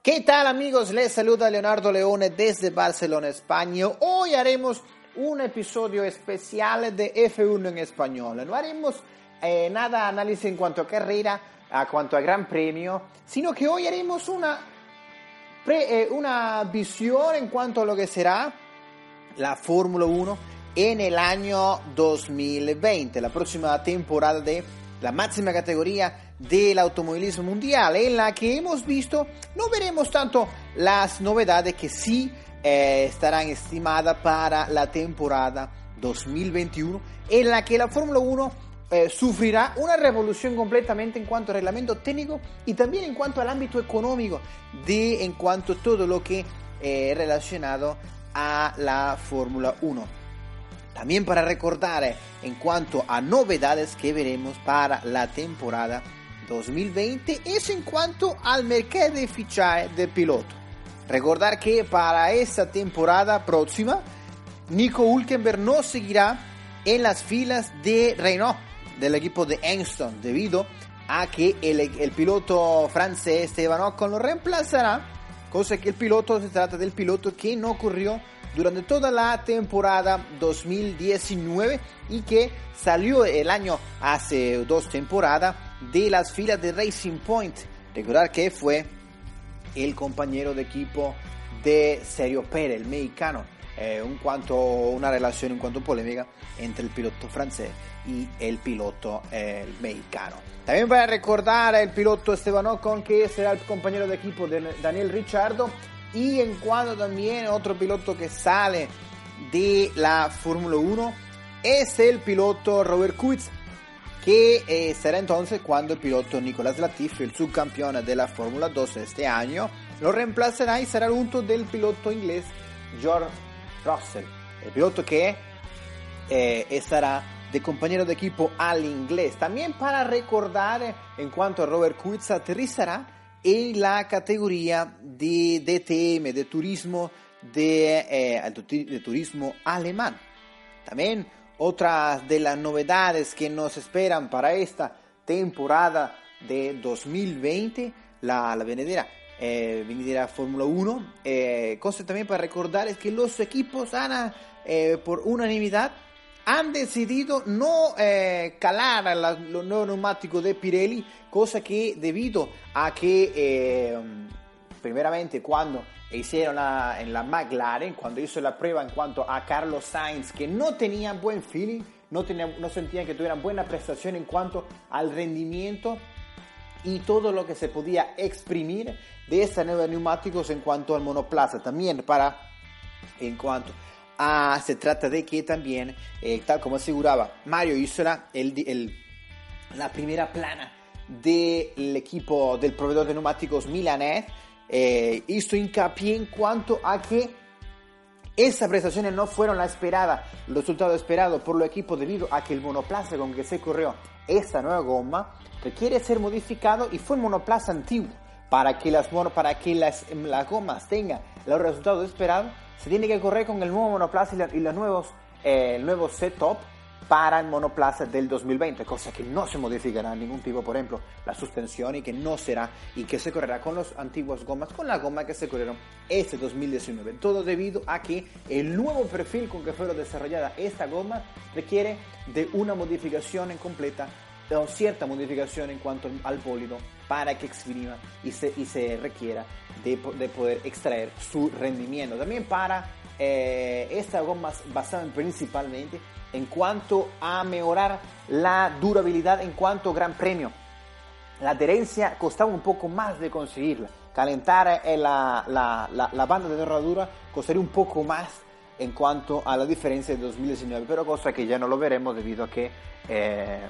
¿Qué tal amigos? Les saluda Leonardo Leone desde Barcelona, España. Hoy haremos un episodio especial de F1 en español. No haremos eh, nada análisis en cuanto a carrera, a cuanto a Gran Premio, sino que hoy haremos una, pre, eh, una visión en cuanto a lo que será la Fórmula 1 en el año 2020, la próxima temporada de la máxima categoría del automovilismo mundial, en la que hemos visto, no veremos tanto las novedades que sí eh, estarán estimadas para la temporada 2021, en la que la Fórmula 1 eh, sufrirá una revolución completamente en cuanto al reglamento técnico y también en cuanto al ámbito económico, de en cuanto a todo lo que es relacionado a la Fórmula 1. También para recordar eh, en cuanto a novedades que veremos para la temporada 2020 es en cuanto al mercado de fichaje de piloto. Recordar que para esta temporada próxima, Nico Hulkenberg no seguirá en las filas de Renault, del equipo de Engston, debido a que el, piloto francés Esteban Ocon lo reemplazará, cosa que el piloto se trata del piloto que no ocurrió durante toda la temporada 2019 y que salió el año hace dos temporadas de las filas de Racing Point. Recordar que fue el compañero de equipo de Sergio Pérez, el mexicano, eh, un cuanto, una relación un cuanto polémica entre el piloto francés y el piloto eh, mexicano. También voy a recordar el piloto Esteban Ocon, que será el compañero de equipo de Daniel Ricciardo, y en cuanto también otro piloto que sale de la Fórmula 1 es el piloto Robert Kubica, que eh, será entonces cuando el piloto Nicolás Latifi, el subcampeón de la Fórmula 2 este año, lo reemplazará y será junto del piloto inglés George Russell, el piloto que eh, estará de compañero de equipo al inglés. También para recordar en cuanto a Robert Kubica aterrizará en la categoría de DTM, de turismo, de, eh, de turismo alemán. También otras de las novedades que nos esperan para esta temporada de 2020, la, la venidera, eh, venidera Fórmula 1. Eh, cosa también para recordar es que los equipos han, por unanimidad, han decidido no eh, calar los nuevos neumáticos de Pirelli, cosa que debido a que, eh, primeramente, cuando hicieron la, en la McLaren, cuando hizo la prueba en cuanto a Carlos Sainz, que no tenían buen feeling, no, tenían, no sentían que tuvieran buena prestación en cuanto al rendimiento y todo lo que se podía exprimir de estos nuevos neumáticos en cuanto al monoplaza. También para, en cuanto Ah, se trata de que también, eh, tal como aseguraba Mario Isola, el, el, la primera plana del equipo del proveedor de neumáticos milanés eh, hizo hincapié en cuanto a que esas prestaciones no fueron la esperada, el resultado esperado por los equipos debido a que el monoplaza con que se corrió esta nueva goma requiere ser modificado y fue un monoplaza antiguo para que las, para que las, las gomas tengan los resultados esperados se tiene que correr con el nuevo monoplaza y, los nuevos, eh, el nuevo setup para el monoplaza del 2020, cosa que no se modificará en ningún tipo, por ejemplo, la suspensión y que no será y que se correrá con los antiguos gomas, con la goma que se corrieron este 2019. Todo debido a que el nuevo perfil con que fueron desarrollada esta goma requiere de una modificación completa, de cierta modificación en cuanto al bólido para que exprima y se, y se requiera de, de, poder extraer su rendimiento. También para eh, estas gomas basadas principalmente en cuanto a mejorar la durabilidad en cuanto a gran premio. La adherencia costaba un poco más de conseguirla. Calentar eh, la, la, la, la banda de herradura costaría un poco más en cuanto a la diferencia de 2019, pero cosa que ya no lo veremos debido a que eh,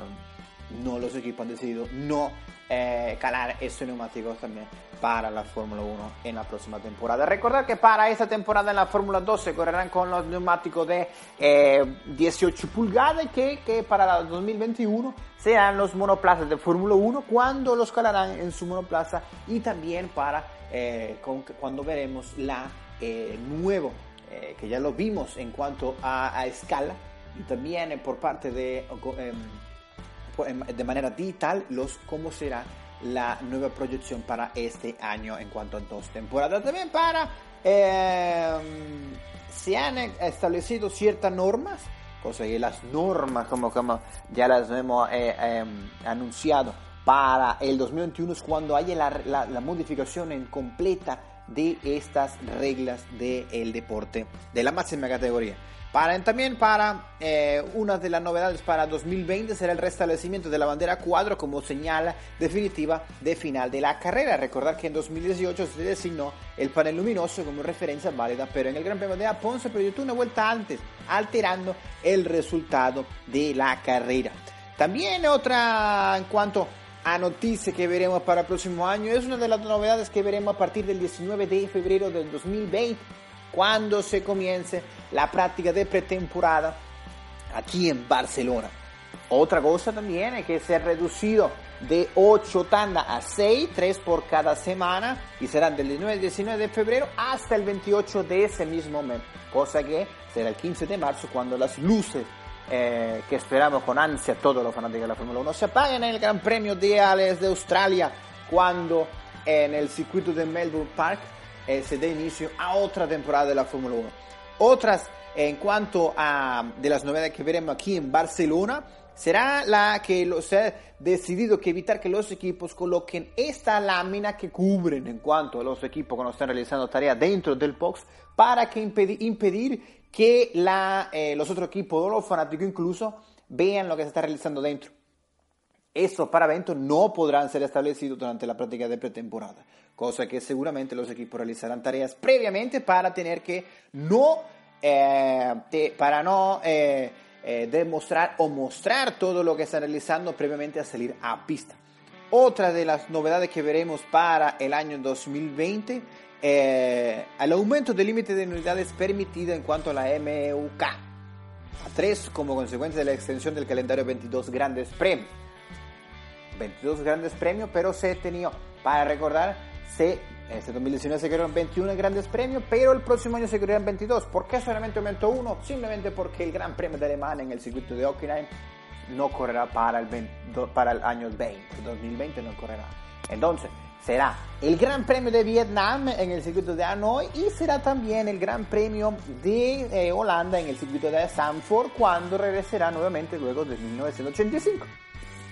no los equipos han decidido no eh, calar estos neumáticos también para la Fórmula 1 en la próxima temporada. Recordar que para esta temporada en la Fórmula 2 se correrán con los neumáticos de eh, 18 pulgadas que, que para la 2021 serán los monoplazas de Fórmula 1 cuando los calarán en su monoplaza y también para eh, con, cuando veremos la eh, nuevo eh, que ya lo vimos en cuanto a, a escala y también por parte de de manera digital los cómo será la nueva proyección para este año en cuanto a dos temporadas. También para... Eh, se han establecido ciertas normas, cosa que las normas, como, como ya las hemos eh, em, anunciado, para el 2021 es cuando haya la, la, modificación en completa de estas reglas del deporte de la máxima categoría. Para, también para eh, una de las novedades para 2020 será el restablecimiento de la bandera cuadro como señal definitiva de final de la carrera. Recordar que en 2018 se designó el panel luminoso como referencia válida, pero en el Gran Premio de Japón se proyectó una vuelta antes, alterando el resultado de la carrera. También otra en cuanto a noticia que veremos para el próximo año es una de las novedades que veremos a partir del 19 de febrero del 2020 cuando se comience la práctica de pretemporada aquí en Barcelona. Otra cosa también es que se ha reducido de 8 tandas a 6, 3 por cada semana, y serán del 19 al 19 de febrero hasta el 28 de ese mismo mes, cosa que será el 15 de marzo cuando las luces eh, que esperamos con ansia todos los fanáticos de la Fórmula 1 se apaguen en el Gran Premio de Ales de Australia, cuando en el circuito de Melbourne Park eh, se dé inicio a otra temporada de la Fórmula 1. Otras, en cuanto a de las novedades que veremos aquí en Barcelona, será la que se ha decidido que evitar que los equipos coloquen esta lámina que cubren en cuanto a los equipos cuando están realizando tareas dentro del box para que impedir, que la, eh, los otros equipos o los fanáticos incluso vean lo que se está realizando dentro. Estos paraventos no podrán ser establecidos durante la práctica de pretemporada cosa que seguramente los equipos realizarán tareas previamente para tener que no, eh, para no eh, eh, demostrar o mostrar todo lo que están realizando previamente a salir a pista. Otra de las novedades que veremos para el año 2020 el aumento del límite de unidades permitido en cuanto a la MEUK a 3 como consecuencia de la extensión del calendario 22 grandes premios. 22 grandes premios, pero se tenía, para recordar, se, este 2019 se crearon 21 grandes premios, pero el próximo año se crearán 22. ¿Por qué solamente aumentó uno? Simplemente porque el Gran Premio de Alemania en el circuito de Hockenheim no correrá para el, para el año 20, 2020 no correrá. Entonces, será el Gran Premio de Vietnam en el circuito de Hanoi y será también el Gran Premio de eh, Holanda en el circuito de Sanford cuando regresará nuevamente luego de 1985.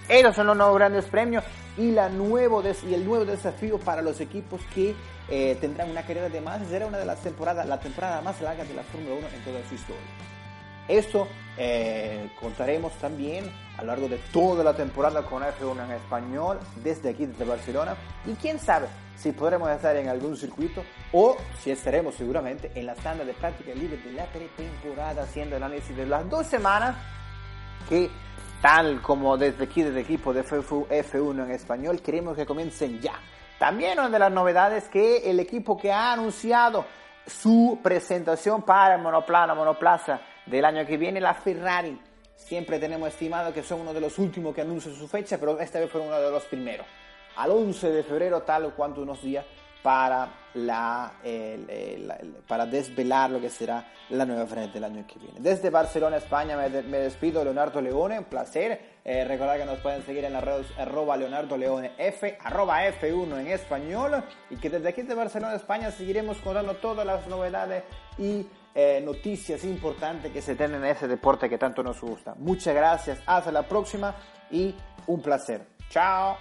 Esos son los nuevos grandes premios y, la nuevo y el nuevo desafío para los equipos que eh, tendrán una carrera de más. Será una de las temporadas, la temporada más larga de la Fórmula 1 en toda su historia. Esto eh, contaremos también a lo largo de toda la temporada con F1 en español, desde aquí, desde Barcelona. Y quién sabe si podremos estar en algún circuito o si estaremos seguramente en la tanda de práctica libre de la pretemporada haciendo análisis de las dos semanas que tal como desde aquí, desde equipo de F1 en español, queremos que comiencen ya. También una de las novedades que el equipo que ha anunciado su presentación para el monoplano, monoplaza del año que viene, la Ferrari. Siempre tenemos estimado que son uno de los últimos que anuncian su fecha, pero esta vez fueron uno de los primeros. Al 11 de febrero, tal o cuanto unos días para, la, para desvelar lo que será la nueva frente del año que viene. Desde Barcelona, España, me, despido, Leonardo Leone, un placer. Eh, recordar que nos pueden seguir en las redes arroba Leonardo Leone F, arroba F1 en español, y que desde aquí de Barcelona, España, seguiremos contando todas las novedades y eh, noticias importantes que se tienen en ese deporte que tanto nos gusta. Muchas gracias, hasta la próxima y un placer. Chao.